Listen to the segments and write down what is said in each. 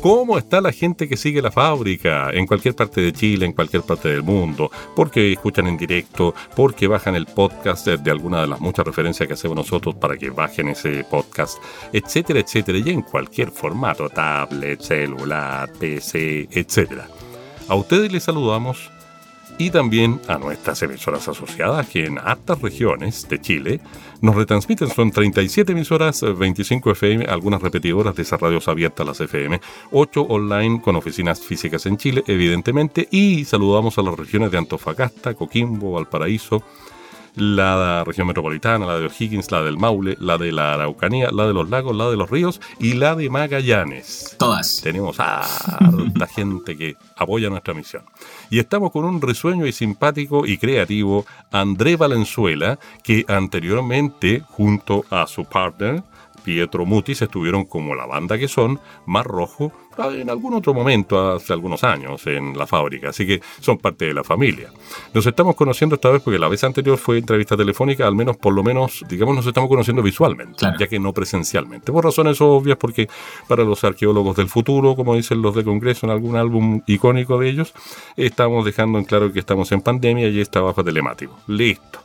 ¿Cómo está la gente que sigue la fábrica en cualquier parte de Chile, en cualquier parte del mundo? Porque escuchan en directo, porque bajan el podcast de alguna de las muchas referencias que hacemos nosotros para que bajen ese podcast, etcétera, etcétera, y en cualquier formato, tablet, celular, PC, etcétera. A ustedes les saludamos y también a nuestras emisoras asociadas que en hartas regiones de Chile nos retransmiten. Son 37 emisoras, 25 FM, algunas repetidoras de esas radios abiertas, las FM, 8 online con oficinas físicas en Chile, evidentemente, y saludamos a las regiones de Antofagasta, Coquimbo, Valparaíso, la región metropolitana, la de O'Higgins, la del Maule, la de la Araucanía, la de los lagos, la de los ríos y la de Magallanes. Todas. Tenemos a la gente que apoya nuestra misión. Y estamos con un risueño y simpático y creativo André Valenzuela, que anteriormente, junto a su partner, Pietro Mutis estuvieron como la banda que son, Mar Rojo, en algún otro momento, hace algunos años, en la fábrica, así que son parte de la familia. Nos estamos conociendo esta vez porque la vez anterior fue entrevista telefónica, al menos, por lo menos, digamos, nos estamos conociendo visualmente, ya que no presencialmente, por razones obvias, porque para los arqueólogos del futuro, como dicen los de Congreso en algún álbum icónico de ellos, estamos dejando en claro que estamos en pandemia y está bajo telemático. Listo.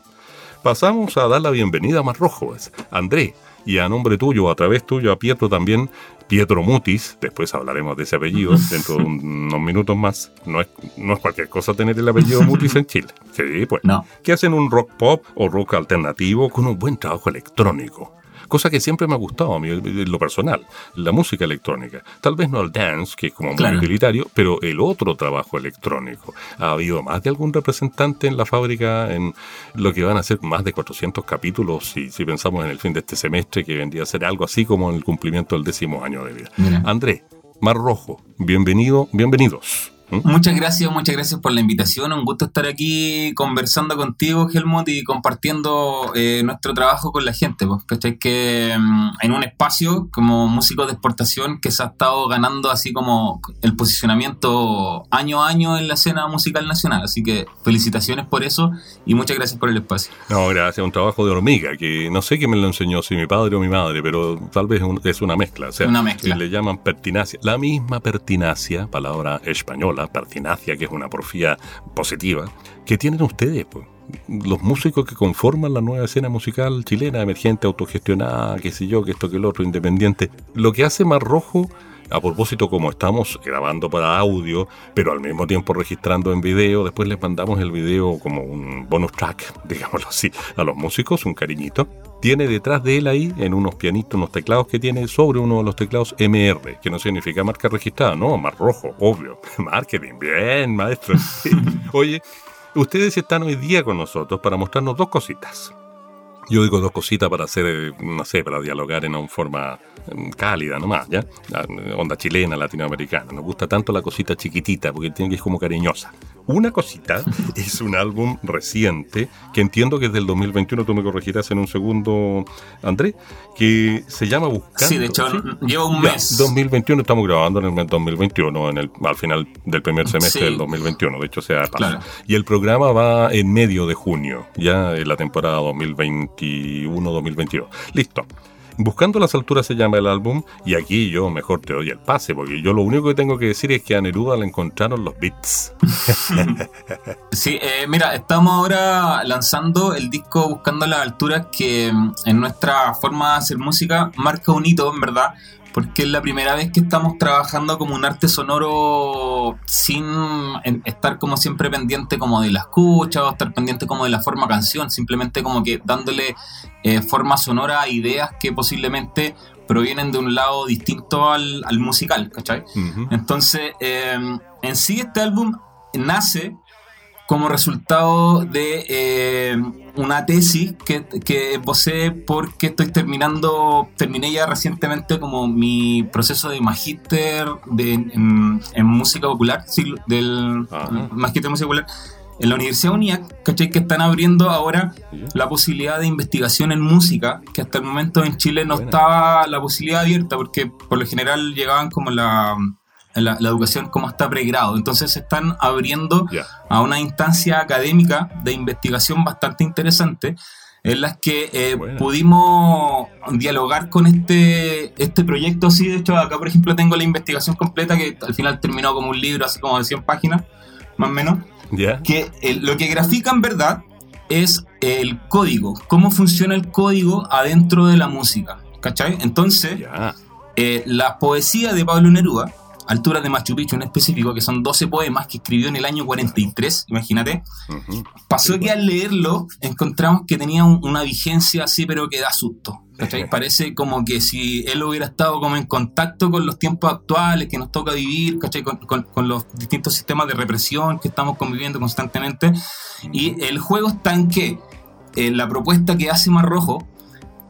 Pasamos a dar la bienvenida a Mar Rojo. André, y a nombre tuyo, a través tuyo, a Pietro también, Pietro Mutis, después hablaremos de ese apellido dentro de unos minutos más. No es, no es cualquier cosa tener el apellido Mutis en Chile. Sí, pues. No. Que hacen un rock pop o rock alternativo con un buen trabajo electrónico cosa que siempre me ha gustado a mí, en lo personal, la música electrónica. Tal vez no el dance, que es como muy utilitario, pero el otro trabajo electrónico. Ha habido más de algún representante en la fábrica en lo que van a ser más de 400 capítulos, si, si pensamos en el fin de este semestre, que vendría a ser algo así como en el cumplimiento del décimo año de vida. André, Mar Rojo, bienvenido, bienvenidos. ¿Mm? Muchas gracias, muchas gracias por la invitación. Un gusto estar aquí conversando contigo, Helmut, y compartiendo eh, nuestro trabajo con la gente. Pues, Que mm, en un espacio como músico de exportación que se ha estado ganando así como el posicionamiento año a año en la escena musical nacional. Así que felicitaciones por eso y muchas gracias por el espacio. No, gracias. Un trabajo de hormiga que no sé quién me lo enseñó, si mi padre o mi madre, pero tal vez es una mezcla. O sea, una mezcla. Le llaman pertinacia. La misma pertinacia, palabra española la pertinacia, que es una porfía positiva, que tienen ustedes, pues. Los músicos que conforman la nueva escena musical chilena, emergente, autogestionada, qué sé yo, que esto, que el otro, independiente. Lo que hace más rojo a propósito, como estamos grabando para audio, pero al mismo tiempo registrando en video, después les mandamos el video como un bonus track, digámoslo así, a los músicos, un cariñito. Tiene detrás de él ahí, en unos pianitos, unos teclados que tiene sobre uno de los teclados MR, que no significa marca registrada, no, más rojo, obvio. Marketing, bien, maestro. Oye, ustedes están hoy día con nosotros para mostrarnos dos cositas. Yo digo dos cositas para hacer, eh, no sé, para dialogar en una forma mm, cálida nomás, ¿ya? Onda chilena, latinoamericana. Nos gusta tanto la cosita chiquitita porque tiene que ir como cariñosa. Una cosita es un álbum reciente que entiendo que es del 2021, tú me corregirás en un segundo, André, que se llama Buscando. Sí, de hecho, lleva un mes. 2021, estamos grabando en el mes 2021, en el, al final del primer semestre del 2021, de hecho, sea paso. Y el programa va en medio de junio, ya en la temporada 2021-2022. Listo. Buscando las alturas se llama el álbum y aquí yo mejor te doy el pase porque yo lo único que tengo que decir es que a Neruda le encontraron los beats. sí, eh, mira, estamos ahora lanzando el disco Buscando las alturas que mm, en nuestra forma de hacer música marca un hito, en verdad, porque es la primera vez que estamos trabajando como un arte sonoro sin estar como siempre pendiente como de la escucha o estar pendiente como de la forma canción, simplemente como que dándole eh, forma sonora a ideas que posiblemente provienen de un lado distinto al, musical, ¿cachai? Entonces, eh, en sí este álbum nace como resultado de eh, una tesis que, que posee porque estoy terminando, terminé ya recientemente como mi proceso de magíster de, en, música popular, del magíster de música popular en la Universidad UNIAC, ¿cachai? Que están abriendo ahora la posibilidad de investigación en música, que hasta el momento en Chile no estaba la posibilidad abierta, porque por lo general llegaban como la, la, educación como hasta pregrado. Entonces se están abriendo a una instancia académica de investigación bastante interesante en las que eh, pudimos dialogar con este, este proyecto. Sí, de hecho, acá por ejemplo tengo la investigación completa que al final terminó como un libro así como de 100 páginas, más o menos que lo que grafica en verdad es el código, cómo funciona el código adentro de la música. ¿Cachai? Entonces, eh, la poesía de Pablo Neruda, Alturas de Machu Picchu en específico, que son 12 poemas que escribió en el año 43, imagínate, pasó que al leerlo encontramos que tenía una vigencia así, pero que da susto. Parece como que si él hubiera estado como en contacto con los tiempos actuales que nos toca vivir, Con, los distintos sistemas de represión que estamos conviviendo constantemente. Y el juego está en que eh, la propuesta que hace Marrojo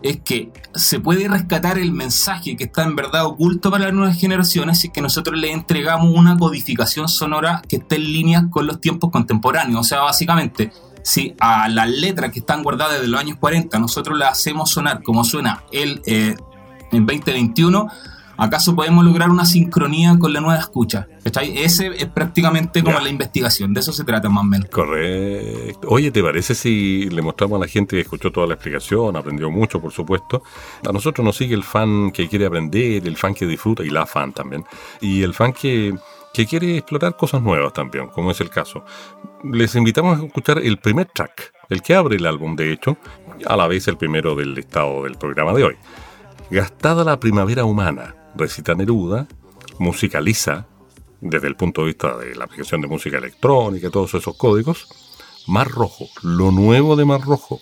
es que se puede rescatar el mensaje que está en verdad oculto para las nuevas generaciones si es que nosotros le entregamos una codificación sonora que esté en línea con los tiempos contemporáneos. O sea, básicamente, si a las letras que están guardadas desde los años 40 nosotros las hacemos sonar como suena él eh, en 2021, ¿acaso podemos lograr una sincronía con la nueva escucha? Ese es prácticamente como la investigación, de eso se trata más o menos. Correcto. Oye, ¿te parece si le mostramos a la gente que escuchó toda la explicación, aprendió mucho, por supuesto? A nosotros nos sigue el fan que quiere aprender, el fan que disfruta y la fan también. Y el fan que que quiere explorar cosas nuevas también, como es el caso. Les invitamos a escuchar el primer track, el que abre el álbum de hecho, a la vez el primero del listado del programa de hoy. Gastada la primavera humana, recita Neruda, musicaliza, desde el punto de vista de la aplicación de música electrónica todos esos códigos, Mar Rojo, lo nuevo de Mar Rojo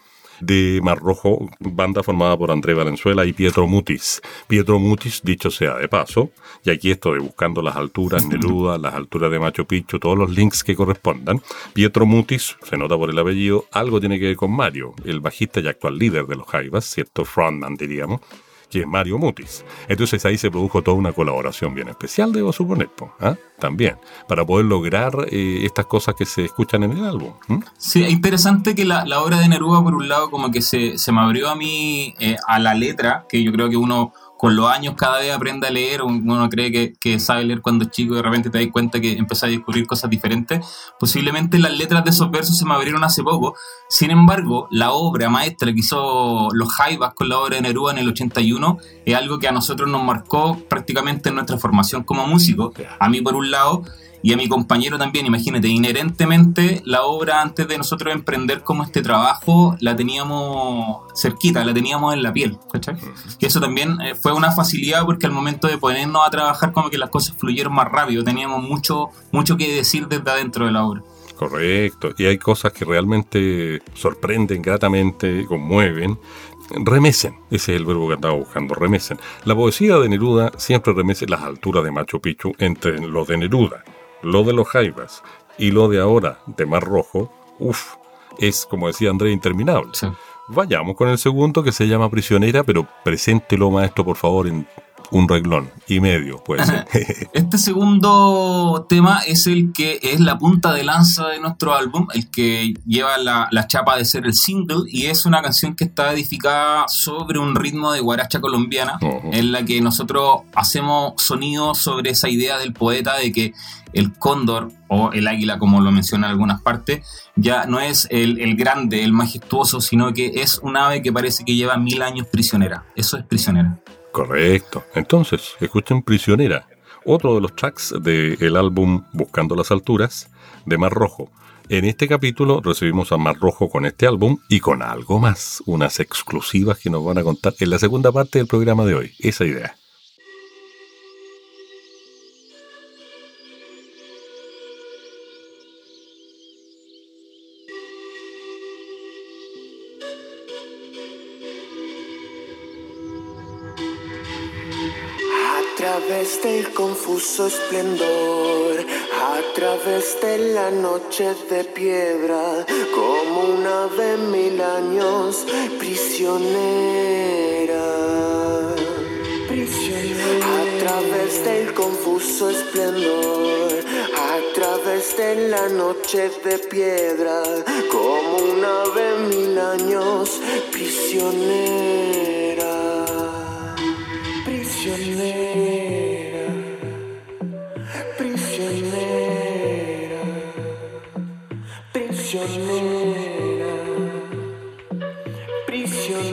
de Mar Rojo, banda formada por André Valenzuela y Pietro Mutis. Pietro Mutis, dicho sea de paso, y aquí estoy buscando las alturas Neruda, las alturas de Machu Picchu, todos los links que correspondan. Pietro Mutis, se nota por el apellido, algo tiene que ver con Mario, el bajista y actual líder de los Jaivas, cierto frontman diríamos que es Mario Mutis. Entonces ahí se produjo toda una colaboración bien especial, debo suponer, ¿ah? también, para poder lograr eh, estas cosas que se escuchan en el álbum. Sí, es interesante que la, obra de Neruda, por un lado, como que se, me abrió a mí eh, a la letra, que yo creo que uno con los años cada vez aprende a leer, uno cree que, que sabe leer cuando es chico y de repente te das cuenta que empieza a descubrir cosas diferentes, posiblemente las letras de esos versos se me abrieron hace poco, sin embargo, la obra maestra que hizo Los Jaivas con la obra de Neruda en el 81 es algo que a nosotros nos marcó prácticamente en nuestra formación como músico, a mí por un lado, y a mi compañero también, imagínate, inherentemente la obra antes de nosotros emprender como este trabajo la teníamos cerquita, la teníamos en la piel, ¿cachai? Y eso también eh, fue una facilidad porque al momento de ponernos a trabajar como que las cosas fluyeron más rápido, teníamos mucho, mucho que decir desde adentro de la obra. Correcto, y hay cosas que realmente sorprenden gratamente, conmueven, remesen, ese es el verbo que andaba buscando, remesen. La poesía de Neruda siempre remese las alturas de Machu Picchu entre lo de Neruda lo de los Jaivas y lo de ahora de Mar Rojo, uff, es como decía André, interminable. Vayamos con el segundo que se llama Prisionera, pero preséntelo, maestro, por favor, en un reglón y medio, puede ser. este segundo tema es el que es la punta de lanza de nuestro álbum, el que lleva la, chapa de ser el single y es una canción que está edificada sobre un ritmo de guaracha colombiana, en la que nosotros hacemos sonido sobre esa idea del poeta de que el cóndor o el águila, como lo menciona en algunas partes, ya no es el, grande, el majestuoso, sino que es un ave que parece que lleva mil años prisionera. Eso es prisionera. Correcto. Entonces, escuchen Prisionera, otro de los tracks del álbum Buscando las Alturas de Mar Rojo. En este capítulo recibimos a Mar Rojo con este álbum y con algo más, unas exclusivas que nos van a contar en la segunda parte del programa de hoy. Esa idea. Confuso esplendor, a través de la noche de piedra, como una ave mil años prisionera. Prisionera. A través del confuso esplendor, a través de la noche de piedra, como una ave mil años prisionera. Prisionera, prisionera, prisionera.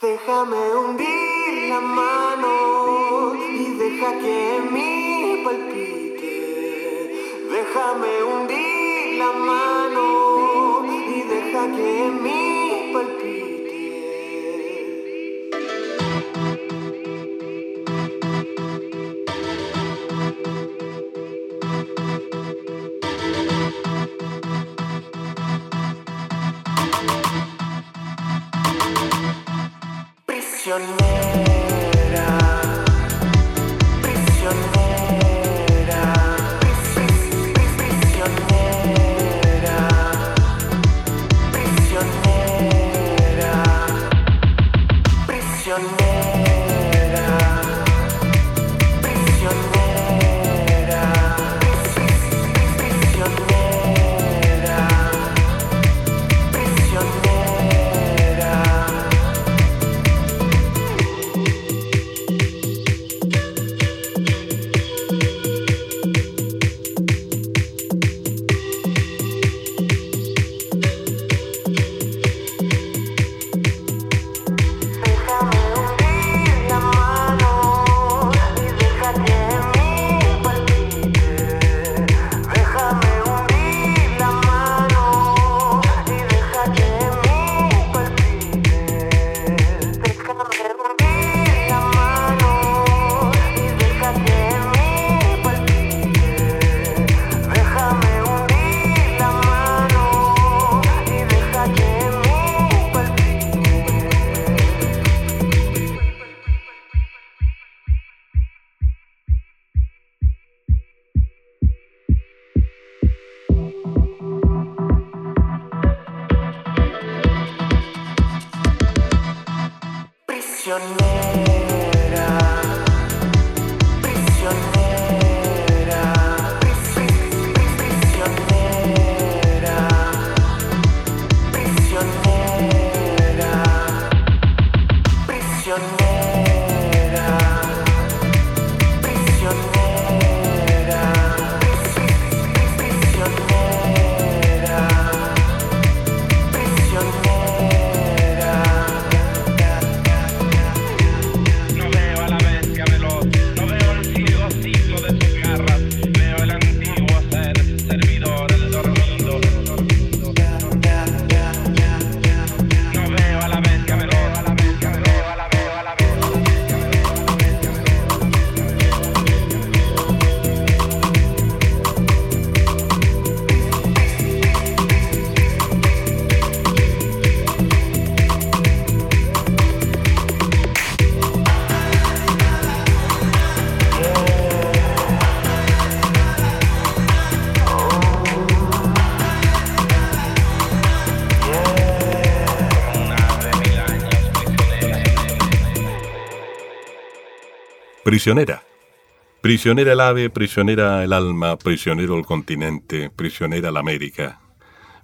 Déjame hundir la mano y deja que mi palpite. Déjame hundir la mano y deja que mi Prisionera. Prisionera el ave, prisionera el alma, prisionero el continente, prisionera la América.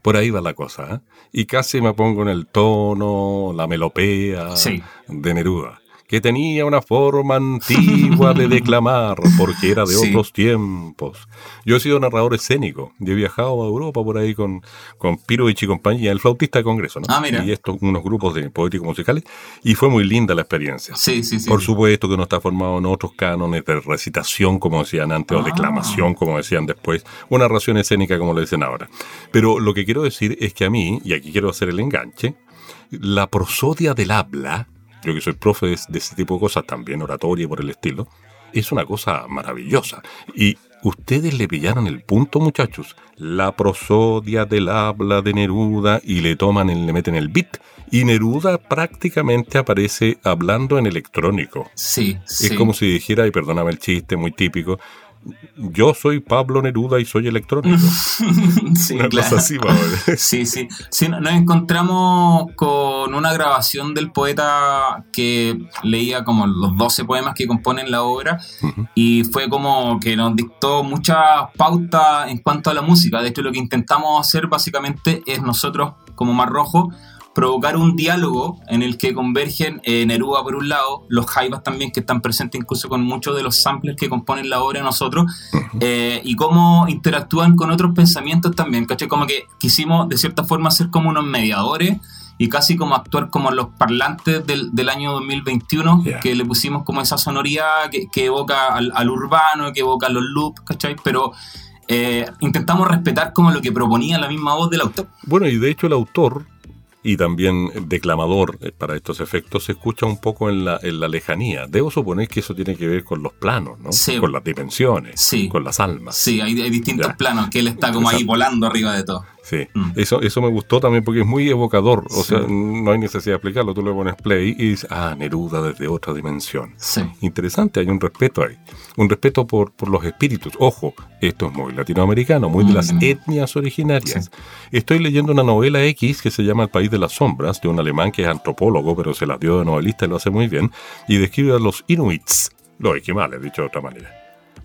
Por ahí va la cosa, ¿eh? Y casi me pongo en el tono, la melopea Sí. de Neruda, que tenía una forma antigua de declamar, porque era de Sí. otros tiempos. Yo he sido narrador escénico, y he viajado a Europa por ahí con, con Pirovich y compañía, el flautista de Congreso, ¿no? Ah, mira. Y estos, unos grupos de poéticos musicales, y fue muy linda la experiencia. Sí, sí, sí. Por supuesto que no está formado en otros cánones de recitación, como decían antes, o Ah. declamación, como decían después, o narración escénica, como lo dicen ahora. Pero lo que quiero decir es que a mí, y aquí quiero hacer el enganche, la prosodia del habla, yo que soy profe de, de ese tipo de cosas, también oratoria y por el estilo, es una cosa maravillosa. Y ustedes le pillaron el punto, muchachos. La prosodia del habla de Neruda y le toman, el- le meten el beat. Y Neruda prácticamente aparece hablando en electrónico. Sí, sí. Es como si dijera, y perdóname el chiste muy típico, yo soy Pablo Neruda y soy electrónico. Sí, Una claro. cosa así, va a ver. Sí, sí. Sí, no- nos encontramos con una grabación del poeta que leía como los 12 poemas que componen la obra y fue como que nos dictó muchas pautas en cuanto a la música. De hecho, lo que intentamos hacer básicamente es nosotros, como Mar Rojo, provocar un diálogo en el que convergen eh, Neruda por un lado, los Jaivas también que están presentes incluso con muchos de los samplers que componen la obra de nosotros eh, y cómo interactúan con otros pensamientos también, ¿cachai? Como que quisimos de cierta forma ser como unos mediadores y casi como actuar como los parlantes del, del año 2021, Ya. que le pusimos como esa sonoridad que, que evoca al, al urbano, que evoca los loops, ¿cachai? Pero eh, intentamos respetar como lo que proponía la misma voz del autor. Bueno, y de hecho el autor y también declamador eh, para estos efectos se escucha un poco en la, en la lejanía. Debo suponer que eso tiene que ver con los planos, ¿no? Sí. Con las dimensiones, Sí. con las almas. Sí, hay, hay distintos Ya. planos, que él está como ahí volando arriba de todo. Sí, Mm. eso, eso me gustó también porque es muy evocador. O Sí. sea, no hay necesidad de explicarlo. Tú le pones play y dices, ah, Neruda desde otra dimensión. Sí. Interesante, hay un respeto ahí. Un respeto por, por los espíritus. Ojo, esto es muy latinoamericano, muy de las Mm. etnias originarias. Estoy leyendo una novela X que se llama El País de las Sombras, de un alemán que es antropólogo, pero se las dio de novelista y lo hace muy bien, y describe a los inuits, los esquimales, dicho de otra manera.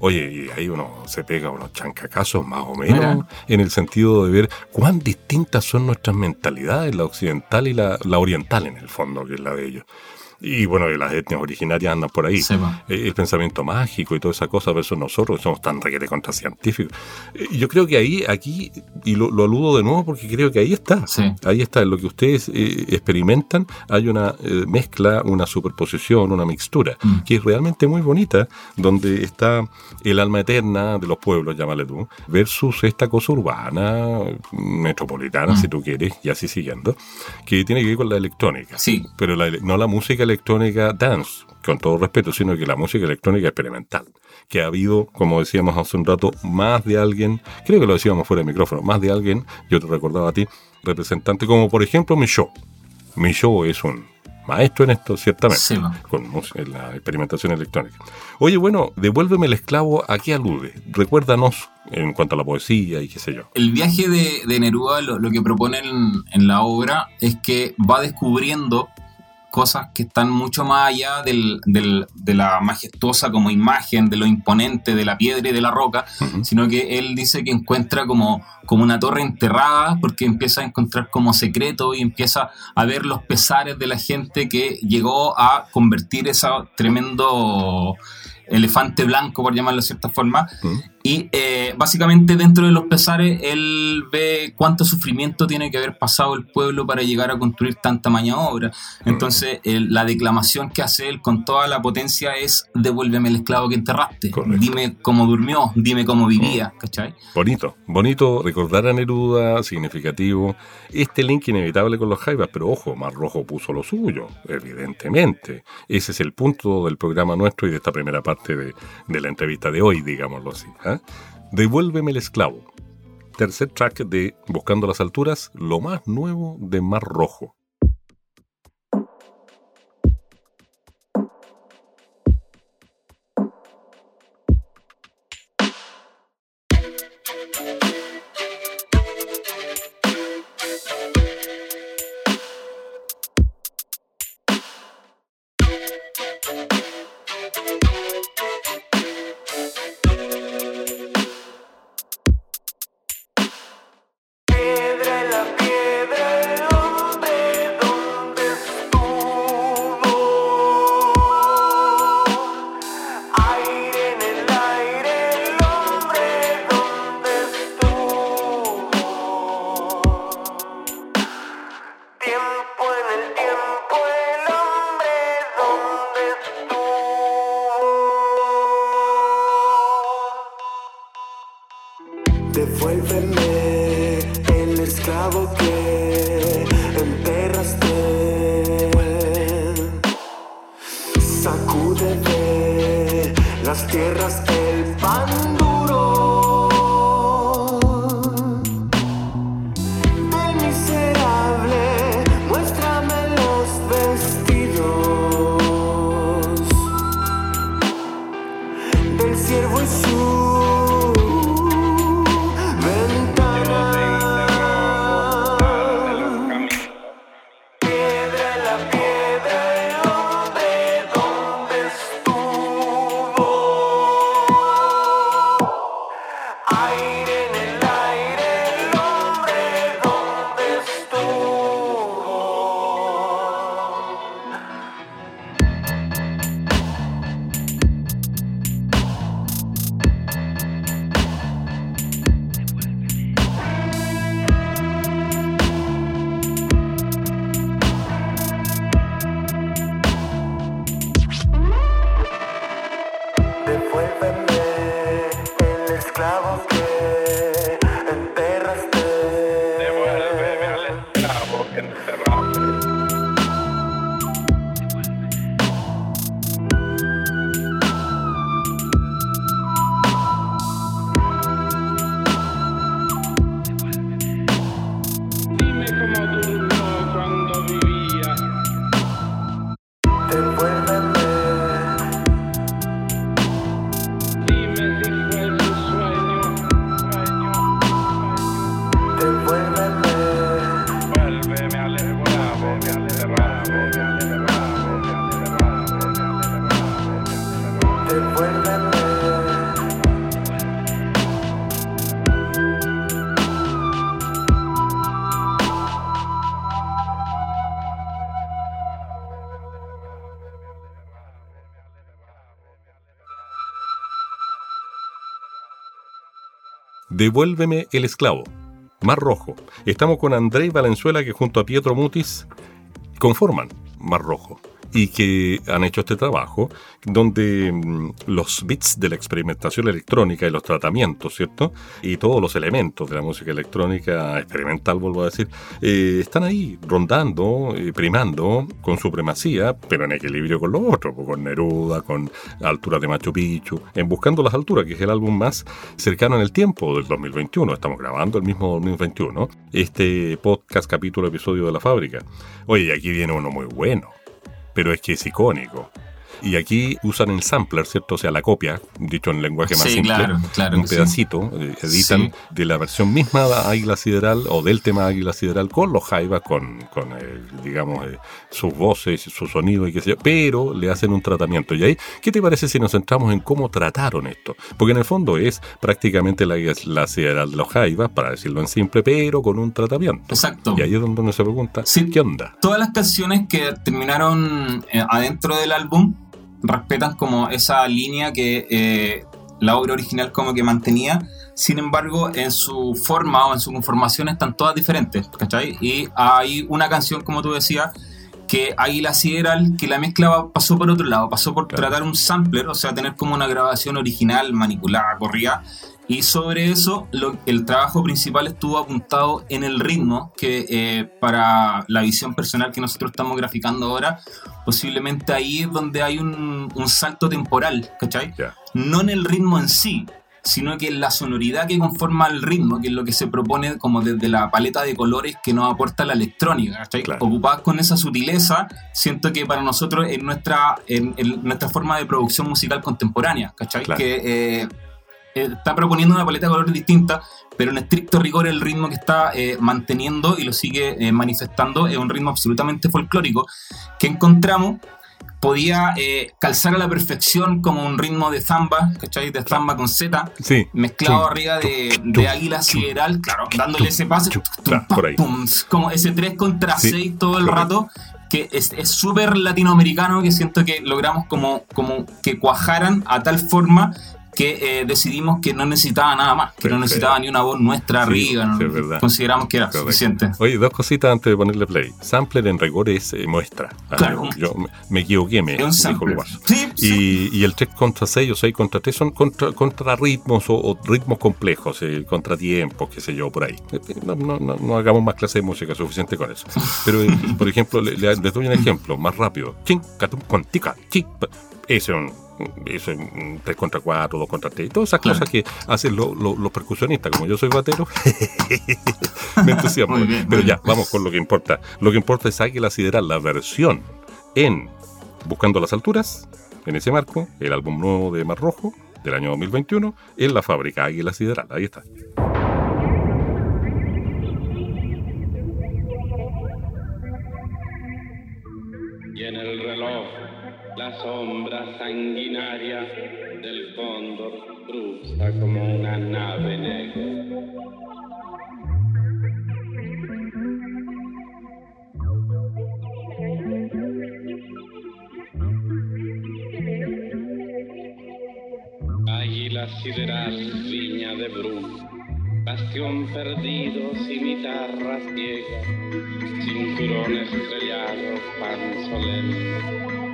Oye, y ahí uno se pega unos chancacazos más o menos, Mira. en el sentido de ver cuán distintas son nuestras mentalidades, la occidental y la, la oriental en el fondo, que es la de ellos. Y bueno, las etnias originarias andan por ahí. Eh, el pensamiento mágico y toda esa cosa versus nosotros, somos tan requete contra científicos. Eh, Yo creo que ahí, aquí, y lo, lo aludo de nuevo porque creo que ahí está. Sí. Ahí está, en lo que ustedes eh, experimentan, hay una eh, mezcla, una superposición, una mixtura, Mm. que es realmente muy bonita, donde está el alma eterna de los pueblos, llámale tú, versus esta cosa urbana, metropolitana, Mm. si tú quieres, y así siguiendo, que tiene que ver con la electrónica. Sí. Pero la no la música electrónica dance, con todo respeto, sino que la música electrónica experimental. Que ha habido, como decíamos hace un rato, más de alguien, creo que lo decíamos fuera de micrófono, más de alguien, yo te recordaba a ti, representante, como por ejemplo Michaud. Michaud es un maestro en esto, ciertamente, Sí, con en la experimentación electrónica. Oye, bueno, devuélveme el esclavo, ¿a qué alude? Recuérdanos en cuanto a la poesía y qué sé yo. El viaje de, de Neruda lo, lo que propone en, en la obra es que va descubriendo cosas que están mucho más allá del- del- de la majestuosa como imagen, de lo imponente, de la piedra y de la roca, sino que él dice que encuentra como, como una torre enterrada porque empieza a encontrar como secreto y empieza a ver los pesares de la gente que llegó a convertir ese tremendo elefante blanco, por llamarlo de cierta forma. Y eh, básicamente dentro de los pesares él ve cuánto sufrimiento tiene que haber pasado el pueblo para llegar a construir tanta maña obra. Entonces la declamación que hace él con toda la potencia es devuélveme el esclavo que enterraste, Correcto. dime cómo durmió, dime cómo vivía, ¿cachai? Bonito, bonito recordar a Neruda, significativo. Este link inevitable con los Jaivas, pero ojo, Mar Rojo puso lo suyo, evidentemente. Ese es el punto del programa nuestro y de esta primera parte de, de la entrevista de hoy, digámoslo así. Devuélveme el esclavo. Tercer track de Buscando las Alturas, lo más nuevo de Mar Rojo. Devuélveme el esclavo. Mar Rojo. Estamos con André Valenzuela que junto a Pietro Mutis conforman Mar Rojo y que han hecho este trabajo donde mm, los bits de la experimentación electrónica y los tratamientos, ¿cierto? Y todos los elementos de la música electrónica experimental, vuelvo a decir, eh, están ahí rondando, primando con supremacía, pero en equilibrio con lo otro, pues, con Neruda, con Altura de Machu Picchu, en Buscando las Alturas, que es el álbum más cercano en el tiempo del 2021. Estamos grabando el mismo 2021. Este podcast, capítulo, episodio de la fábrica. Oye, aquí viene uno muy bueno pero es que es icónico. Y aquí usan el sampler, ¿cierto? O sea, la copia, dicho en lenguaje más Sí, simple, claro, claro un que sí. pedacito, eh, editan Sí. de la versión misma de Águila Sideral o del tema Águila Sideral con los jaivas, con, con eh, digamos, eh, sus voces, su sonido y qué sé yo, pero le hacen un tratamiento. Y ahí, ¿qué te parece si nos centramos en cómo trataron esto? Porque en el fondo es prácticamente la, la Sideral de los jaivas, para decirlo en simple, pero con un tratamiento. Exacto. Y ahí es donde uno se pregunta. ¿qué onda? Todas las canciones que terminaron eh, adentro del álbum respetan como esa línea que eh, la obra original como que mantenía. Sin embargo, en su forma o en su conformación están todas diferentes, ¿cachai? Y hay una canción, como tú decías, que Águila Sideral, que la mezcla pasó por otro lado, pasó por Claro. tratar un sampler, o sea, tener como una grabación original, manipulada, corrida, y sobre eso lo- el trabajo principal estuvo apuntado en el ritmo, que eh, para la visión personal que nosotros estamos graficando ahora, posiblemente ahí es donde hay un, un salto temporal, ¿cachai? Ya. No en el ritmo en sí, sino que en la sonoridad que conforma el ritmo, que es lo que se propone como desde la paleta de colores que nos aporta la electrónica, ¿cachai? Claro. Ocupadas con esa sutileza, siento que para nosotros es nuestra, en, en nuestra forma de producción musical contemporánea, ¿cachai? Claro. Que eh, está proponiendo una paleta de colores distinta, pero en estricto rigor el ritmo que está eh, manteniendo y lo sigue eh, manifestando es un ritmo absolutamente folclórico que encontramos podía eh, calzar a la perfección como un ritmo de zamba, ¿cachai? De zamba con Z, Sí. mezclado Chum, arriba de, de águila sideral, claro, dándole ese pase, claro, por ahí. pum, como ese 3 contra Sí, 6 todo el rato, que es es súper latinoamericano, que siento que logramos como, como que cuajaran a tal forma que eh, decidimos que no necesitaba nada más, que no Perfecto. necesitaba ni una voz nuestra Sí, arriba, ¿no? sí, verdad. consideramos que era Correcto. suficiente. Oye, dos cositas antes de ponerle play. Sampler en rigor es eh, muestra. Ah, Claro. Yo me, me equivoqué, me dijo. Sí, sí. Y, y el 3 contra 6 o 6 contra 3 son contra, contra ritmos o, o ritmos complejos, eh, contratiempos, qué sé yo, por ahí. Eh, eh, No, no, no, no hagamos más clase de música, suficiente con eso. Pero, eh, por ejemplo, le- le- les doy un ejemplo más rápido. Ese es un, eso es un 3 contra 4, 2 contra 3, todas esas Claro. cosas que hacen lo- lo- los percusionistas, como yo soy batero, me entusiasmo. Bien, Pero ya, vamos con lo que importa. Lo que importa es Águila Sideral, la versión en Buscando las Alturas, en ese marco, el álbum nuevo de Mar Rojo del año 2021, en la fábrica Águila Sideral. Ahí está. Sanguinaria del cóndor cruza como una nave negra. Águila sideral, viña de Bru, bastión perdido, cimitarra ciega, cinturón estrellado, pan solemne.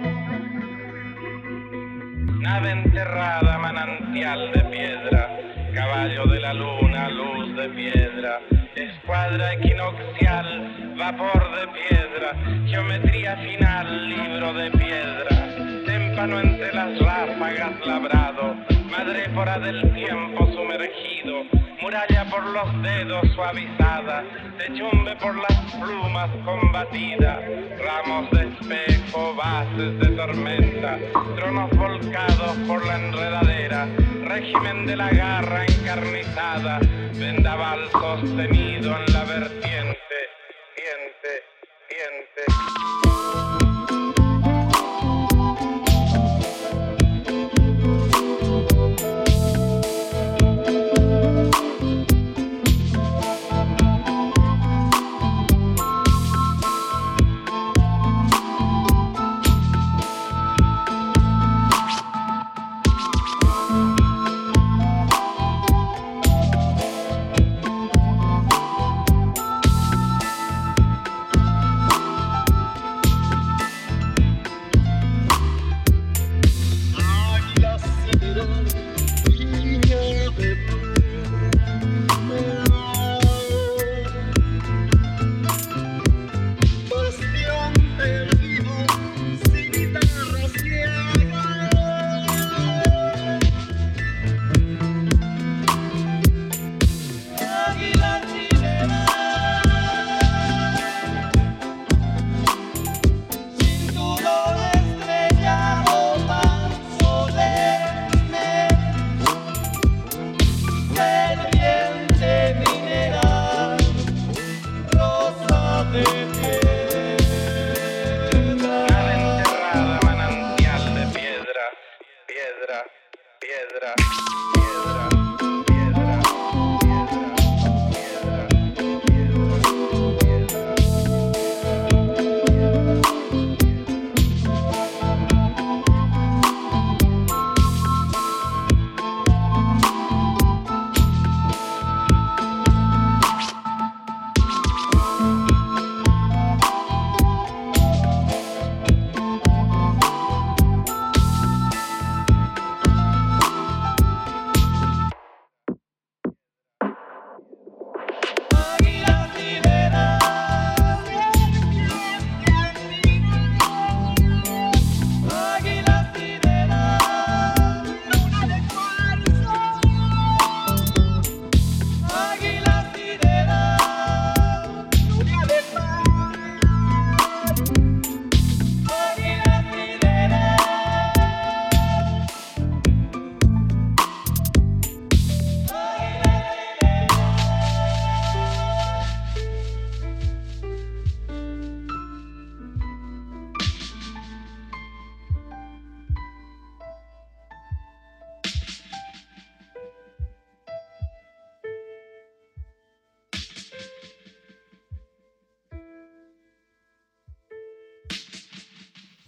Nave enterrada, manantial de piedra, caballo de la luna, luz de piedra, escuadra equinoccial, vapor de piedra, geometría final, libro de piedra, témpano entre las ráfagas labrado, madrépora del tiempo sumergido, muralla por los dedos suavizada, techumbe por las plumas combatida, ramos de espejo, bases de tormenta, tronos volcados por la enredadera, régimen de la garra encarnizada, vendaval sostenido en la vertiente, diente, diente.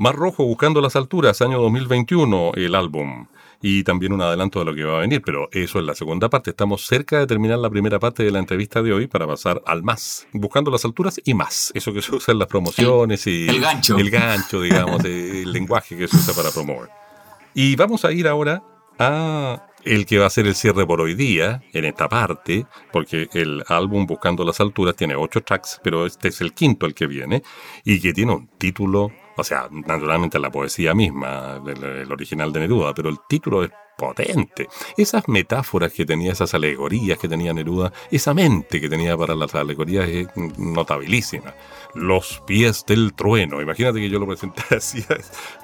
Mar Rojo buscando las alturas, año 2021, el álbum. y también un adelanto de lo que va a venir, pero eso es la segunda parte. Estamos cerca de terminar la primera parte de la entrevista de hoy para pasar al más, buscando las alturas y más. Eso que se usa en las promociones y el gancho. El gancho, digamos, el lenguaje que se usa para promover. Y vamos a ir ahora a el que va a ser el cierre por hoy día, en esta parte, porque el álbum Buscando las Alturas tiene ocho tracks, pero este es el quinto el que viene, y que tiene un título, o sea, naturalmente la poesía misma, el, el original de Neruda, pero el título es potente. Esas metáforas que tenía, esas alegorías que tenía Neruda, esa mente que tenía para las alegorías es notabilísima. Los pies del trueno. Imagínate que yo lo presenté así.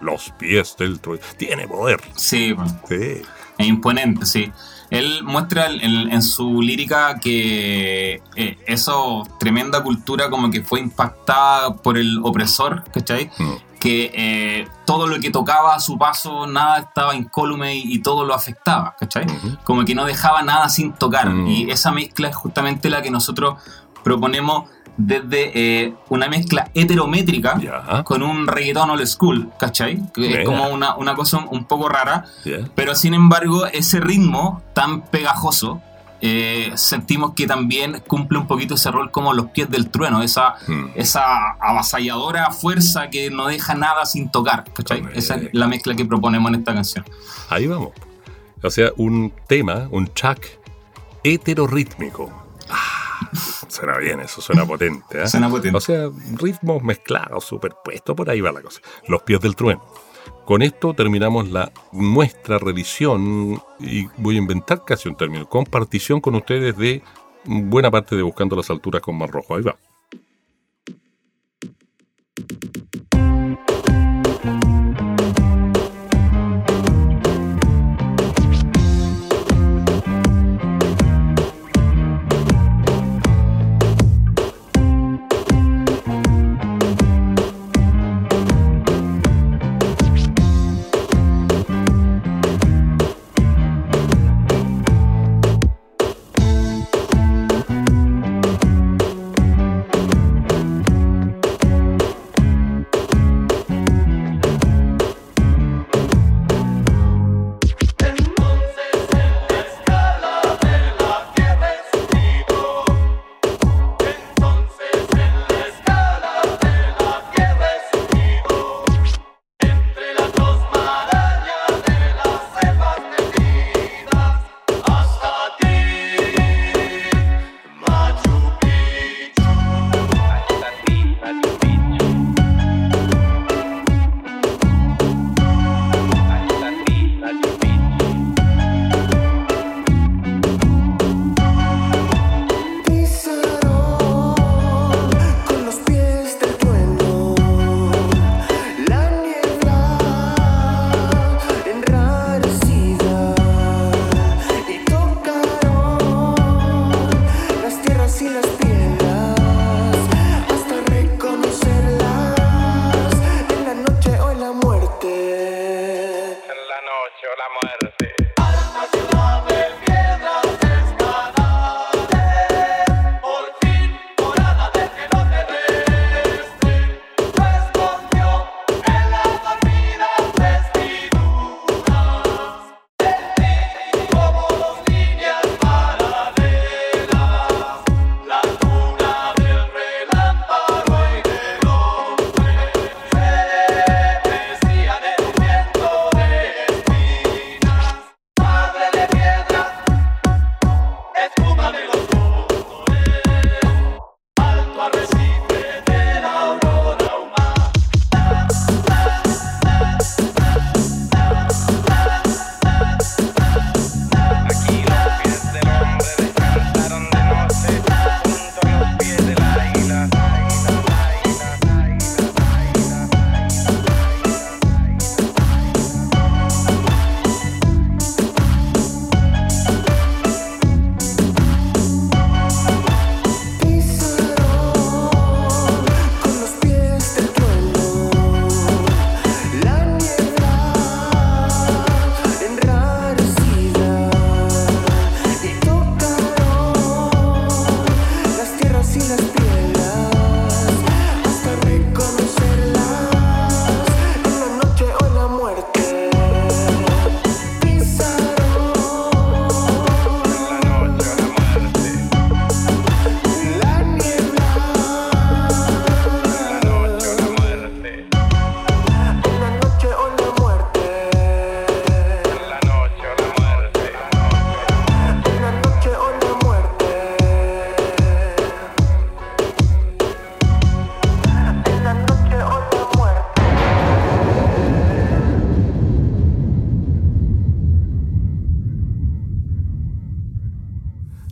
Los pies del trueno. Tiene poder. Sí, Sí. es imponente, sí. Él muestra en, en su lírica que eh, eso, tremenda cultura como que fue impactada por el opresor, ¿cachai? Mm. Que eh, todo lo que tocaba a su paso, nada estaba incólume y, y todo lo afectaba, ¿cachai? Como que no dejaba nada sin tocar. Mm. Y esa mezcla es justamente la que nosotros proponemos desde eh, una mezcla heterométrica con un reggaetón old school, ¿cachai? Que es como una, una cosa un poco rara, pero sin embargo ese ritmo tan pegajoso eh, sentimos que también cumple un poquito ese rol como los pies del trueno, esa, Mm. esa avasalladora fuerza que no deja nada sin tocar, ¿cachai? Esa es la mezcla que proponemos en esta canción. Ahí vamos. O sea, un tema, un track heterorítmico. Ah, suena bien eso, suena potente. ¿eh? Suena potente. O sea, ritmos mezclados, superpuestos, por ahí va la cosa. Los pies del trueno. Con esto terminamos la nuestra revisión y voy a inventar casi un término, compartición con ustedes de buena parte de Buscando las Alturas con Mar Rojo. Ahí va.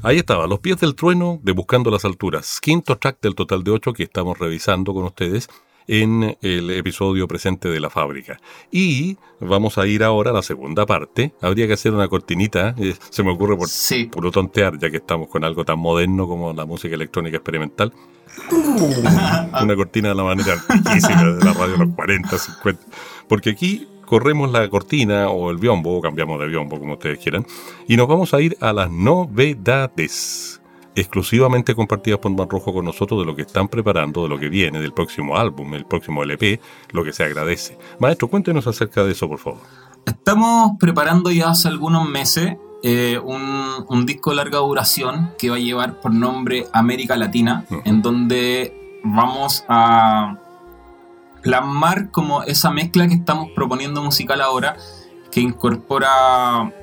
Ahí estaba, Los pies del trueno de Buscando las alturas, quinto track del total de ocho que estamos revisando con ustedes en el episodio presente de la fábrica. Y vamos a ir ahora a la segunda parte. Habría que hacer una cortinita, eh, se me ocurre por Sí. puro tontear, ya que estamos con algo tan moderno como la música electrónica experimental. una cortina de la manera de la radio de los 40, 50. Porque aquí corremos la cortina o el biombo, o cambiamos de biombo, como ustedes quieran, y nos vamos a ir a las novedades exclusivamente compartidas por Man Rojo con nosotros de lo que están preparando, de lo que viene, del próximo álbum, el próximo LP, lo que se agradece. Maestro, cuéntenos acerca de eso, por favor. Estamos preparando ya hace algunos meses eh, un, un disco de larga duración que va a llevar por nombre América Latina, Ujú. en donde vamos a plasmar como esa mezcla que estamos proponiendo musical ahora, que incorpora...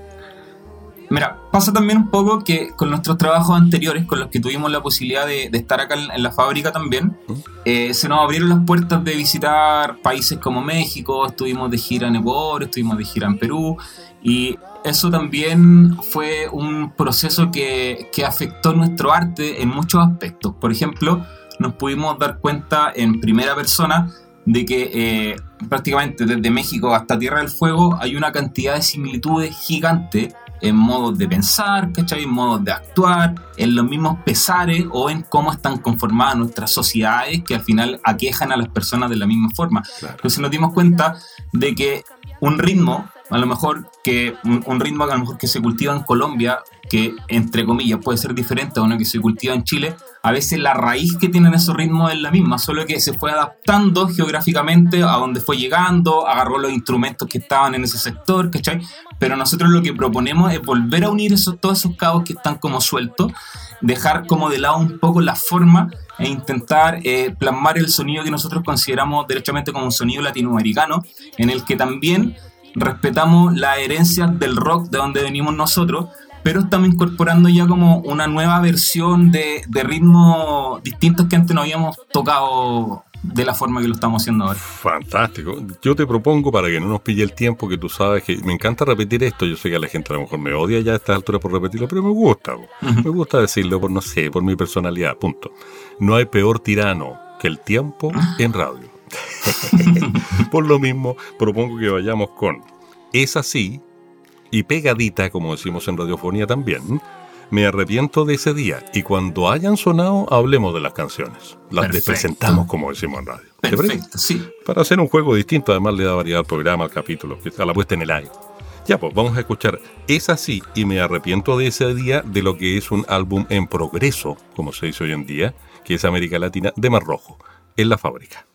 Mira, pasa también un poco que con nuestros trabajos anteriores, con los que tuvimos la posibilidad de, estar acá en, en la fábrica también, eh, se nos abrieron las puertas de visitar países como México, estuvimos de gira en Ecuador, estuvimos de gira en Perú, y eso también fue un proceso que, que afectó nuestro arte en muchos aspectos. Por ejemplo, nos pudimos dar cuenta en primera persona de que eh, prácticamente desde México hasta Tierra del Fuego hay una cantidad de similitudes gigantes en modos de pensar, ¿cachai? En modos de actuar, en los mismos pesares o en cómo están conformadas nuestras sociedades que al final aquejan a las personas de la misma forma. Claro. Entonces nos dimos cuenta de que un ritmo, a lo mejor que un, ritmo que a lo mejor que se cultiva en Colombia, que entre comillas puede ser diferente a uno que se cultiva en Chile, a veces la raíz que tienen esos ritmos es la misma, solo que se fue adaptando geográficamente a donde fue llegando, agarró los instrumentos que estaban en ese sector, ¿cachai? Pero nosotros lo que proponemos es volver a unir esos, todos esos cabos que están como sueltos, dejar como de lado un poco la forma e intentar eh, plasmar el sonido que nosotros consideramos derechamente como un sonido latinoamericano, en el que también respetamos la herencia del rock de donde venimos nosotros, pero estamos incorporando ya como una nueva versión de, de ritmos distintos que antes no habíamos tocado de la forma que lo estamos haciendo ahora. Fantástico. Yo te propongo para que no nos pille el tiempo, que tú sabes que me encanta repetir esto. Yo sé que a la gente a lo mejor me odia ya a estas alturas por repetirlo, pero me gusta. Me gusta decirlo por, no sé, por mi personalidad. Punto. No hay peor tirano que el tiempo en radio. por lo mismo, propongo que vayamos con Es así y pegadita, como decimos en radiofonía también. Me arrepiento de ese día y cuando hayan sonado hablemos de las canciones. Las presentamos como decimos en radio. Perfecto, sí. Para hacer un juego distinto, además le da variedad al programa, al capítulo, a la puesta en el aire. Ya, pues vamos a escuchar Es así y me arrepiento de ese día de lo que es un álbum en progreso, como se dice hoy en día, que es América Latina de Mar Rojo, en la fábrica.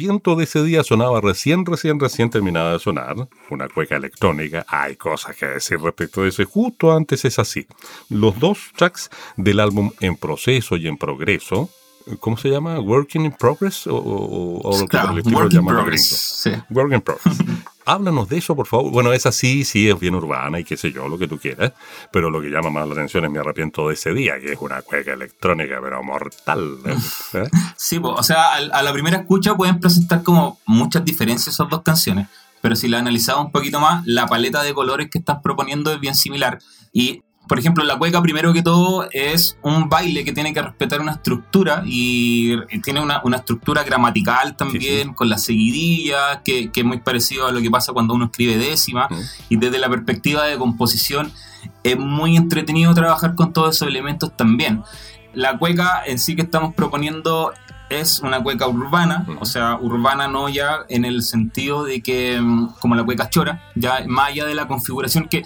Arrepiento de ese día sonaba recién, recién, recién terminada de sonar. Una cueca electrónica. Hay cosas que decir respecto de eso. Justo antes es así. Los dos tracks del álbum En Proceso y En Progreso. ¿Cómo se llama? ¿Working in Progress? ¿O, o, o Claro, el estilo Work in llaman los Progress, sí. Work in Progress. Háblanos de eso, por favor. Bueno, es así, sí, es bien urbana y qué sé yo, lo que tú quieras. Pero lo que llama más la atención es Me arrepiento de ese día, que es una cueca electrónica, pero mortal. ¿eh? Sí, po, o sea, a, la primera escucha pueden presentar como muchas diferencias esas dos canciones, pero si la analizamos un poquito más, la paleta de colores que están proponiendo es bien similar. Y, por ejemplo, la cueca, primero que todo, es un baile que tiene que respetar una estructura y tiene una, una estructura gramatical también, con las seguidillas, que, que es muy parecido a lo que pasa cuando uno escribe décima. Mm. Y desde la perspectiva de composición, es muy entretenido trabajar con todos esos elementos también. La cueca en sí que estamos proponiendo es una cueca urbana, Ujú. o sea, urbana no ya en el sentido de que, mm, como la cueca chora, ya más allá de la configuración que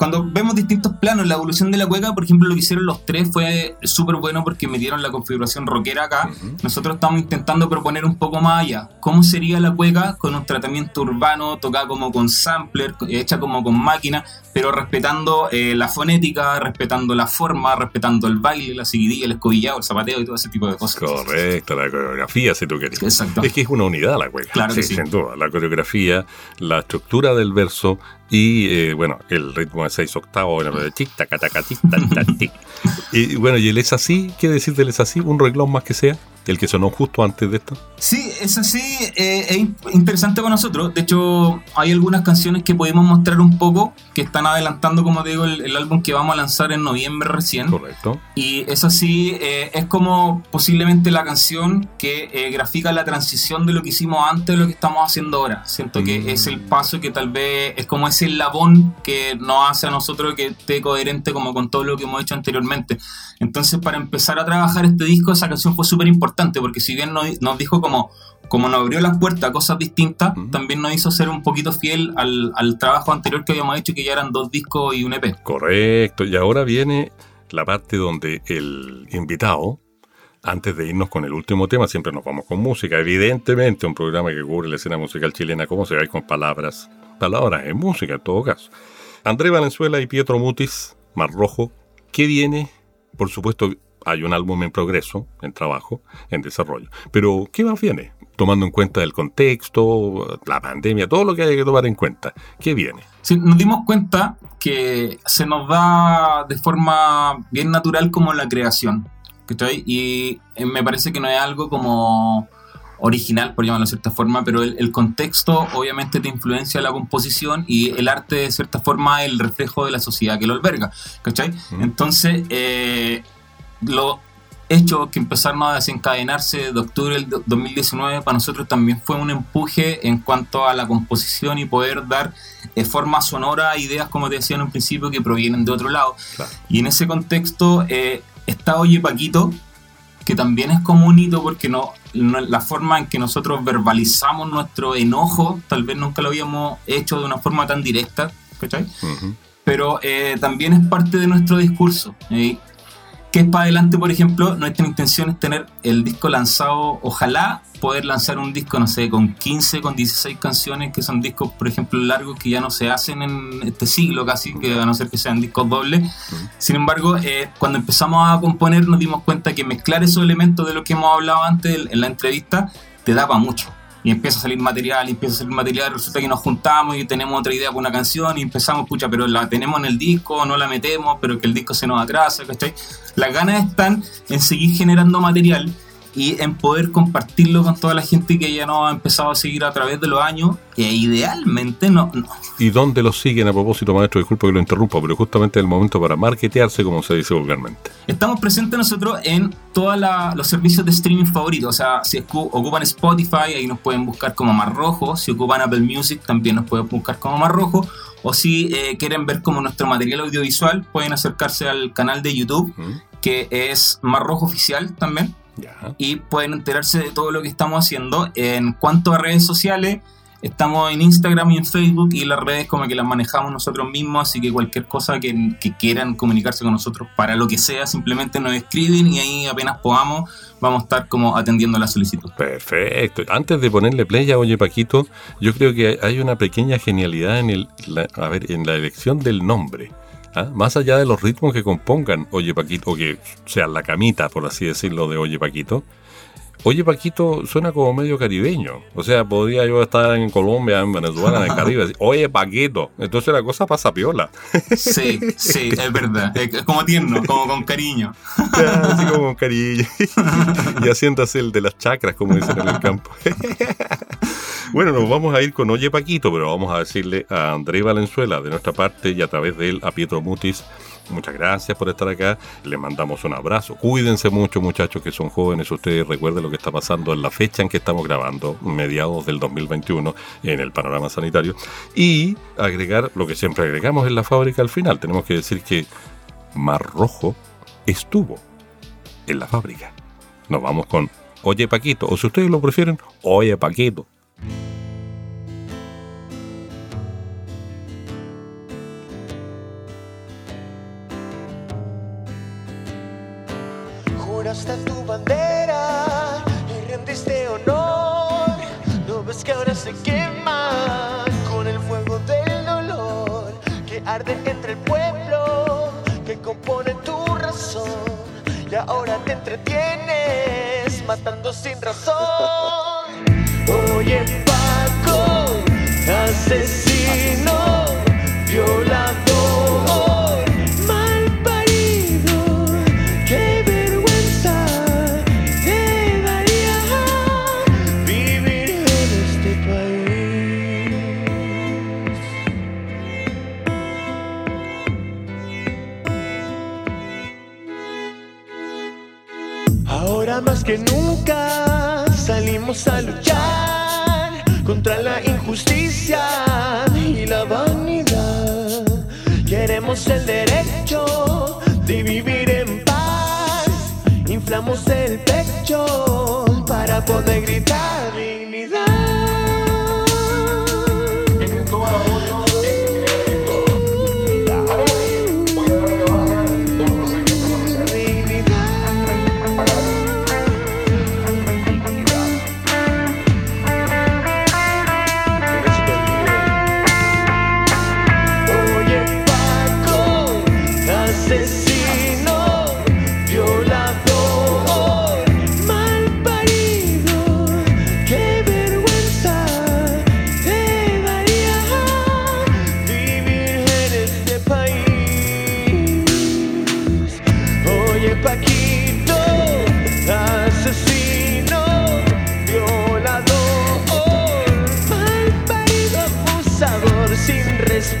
cuando vemos distintos planos, la evolución de la cueca, por ejemplo, lo que hicieron los tres fue súper bueno porque metieron la configuración rockera acá. Ujú. Nosotros estamos intentando proponer un poco más allá. ¿Cómo sería la cueca con un tratamiento urbano, tocada como con sampler, hecha como con máquina, pero respetando eh, la fonética, respetando la forma, respetando el baile, la seguidilla, el escobillado, el zapateo y todo ese tipo de cosas. Correcto, la coreografía, si tú quieres. Exacto. Es que es una unidad la cueca. Claro que sí, sí. sin duda. La coreografía, la estructura del verso y, eh, bueno, el ritmo de seis octavos, bueno, de tic, taca, taca, tic, tac, tic. Y bueno, y el es así, ¿qué decir del es así? Un reglón más que sea, el que sonó justo antes de esto. Sí, eso sí, eh, es in- interesante para nosotros. De hecho, hay algunas canciones que pudimos mostrar un poco, que están adelantando, como te digo, el, el álbum que vamos a lanzar en noviembre recién. Correcto. Y eso sí, eh, es como posiblemente la canción que eh, grafica la transición de lo que hicimos antes de lo que estamos haciendo ahora. Siento que Mm. es el paso que tal vez es como ese labón que nos hace a nosotros que esté coherente como con todo lo que hemos hecho anteriormente. Entonces, para empezar a trabajar este disco, esa canción fue súper importante, porque si bien nos, nos dijo como, como nos abrió las puertas a cosas distintas, también nos hizo ser un poquito fiel al, al trabajo anterior que habíamos hecho, que ya eran dos discos y un EP. Correcto. Y ahora viene la parte donde el invitado, antes de irnos con el último tema, siempre nos vamos con música. Evidentemente, un programa que cubre la escena musical chilena, como se ve con palabras, palabras en música en todo caso. André Valenzuela y Pietro Mutis, Mar Rojo, ¿qué viene? Por supuesto, hay un álbum en progreso, en trabajo, en desarrollo. Pero, ¿qué más viene? Tomando en cuenta el contexto, la pandemia, todo lo que hay que tomar en cuenta. ¿Qué viene? Sí, nos dimos cuenta que se nos da de forma bien natural como la creación. ¿cachai? Y eh, me parece que no es algo como original, por llamarlo de cierta forma, pero el, el contexto obviamente te influencia la composición y el arte de cierta forma el reflejo de la sociedad que lo alberga. ¿cachai? Entonces, eh, los hechos que empezaron a desencadenarse de octubre del do- 2019 para nosotros también fue un empuje en cuanto a la composición y poder dar eh, forma sonora a ideas, como te decía en un principio, que provienen de otro lado. Claro. Y en ese contexto eh, está Oye Paquito, que también es como un hito porque no, no- la forma en que nosotros verbalizamos nuestro enojo, tal vez nunca lo habíamos hecho de una forma tan directa, ¿cachai? Pero eh, también es parte de nuestro discurso. ¿eh? Que es para adelante, por ejemplo, nuestra intención es tener el disco lanzado, ojalá poder lanzar un disco, no sé, con 15, con 16 canciones, que son discos, por ejemplo, largos que ya no se hacen en este siglo casi, que a no ser que sean discos dobles. Sin embargo, eh, cuando empezamos a componer nos dimos cuenta que mezclar esos elementos de lo que hemos hablado antes en la entrevista te daba mucho. Y empieza a salir material, y empieza a salir material, resulta que nos juntamos y tenemos otra idea con una canción y empezamos, pucha, pero la tenemos en el disco, no la metemos, pero que el disco se nos atrasa, ¿cachai? Las ganas están en seguir generando material y en poder compartirlo con toda la gente que ya nos ha empezado a seguir a través de los años, que idealmente no, no- ¿Y dónde los siguen a propósito, maestro? Disculpa que lo interrumpa, pero justamente es el momento para marketearse, como se dice vulgarmente. Estamos presentes nosotros en todos los servicios de streaming favoritos. O sea, si ocupan Spotify, ahí nos pueden buscar como Mar Rojo. Si ocupan Apple Music, también nos pueden buscar como Mar Rojo. O si eh, quieren ver como nuestro material audiovisual, pueden acercarse al canal de YouTube, ¿Mm? que es Mar Rojo Oficial también. Ya. Y pueden enterarse de todo lo que estamos haciendo. En cuanto a redes sociales, Estamos en Instagram y en Facebook y las redes como que las manejamos nosotros mismos, así que cualquier cosa que, que quieran comunicarse con nosotros para lo que sea, simplemente nos escriben y ahí apenas podamos vamos a estar como atendiendo la solicitud. Perfecto. Antes de ponerle play a Oye Paquito, yo creo que hay una pequeña genialidad en, el, a ver, en la elección del nombre. ¿Ah? Más allá de los ritmos que compongan Oye Paquito, o que sea la camita, por así decirlo, de Oye Paquito, Oye, Paquito, suena como medio caribeño. O sea, podría yo estar en Colombia, en Venezuela, en el Caribe. Decir, Oye, Paquito. Entonces la cosa pasa piola. Sí, sí, es verdad. Es como tierno, como con cariño. así como con cariño. y asiéntase el de las chacras, como dicen en el campo. bueno, nos vamos a ir con Oye, Paquito, pero vamos a decirle a André Valenzuela de nuestra parte y a través de él a Pietro Mutis Muchas gracias por estar acá. Les mandamos un abrazo. Cuídense mucho, muchachos que son jóvenes. Ustedes recuerden lo que está pasando en la fecha en que estamos grabando, mediados del 2021, en el panorama sanitario. Y agregar lo que siempre agregamos en la fábrica al final. Tenemos que decir que Mar Rojo estuvo en la fábrica. Nos vamos con Oye Paquito, o si ustedes lo prefieren, Oye Paquito. Hasta tu bandera y rendiste honor. No ves que ahora se quema con el fuego del dolor que arde entre el pueblo que compone tu razón. Y ahora te entretienes matando sin razón. Oye, Paco, asesino, El derecho de vivir en paz. Inflamos el pecho para poder gritar Cerramos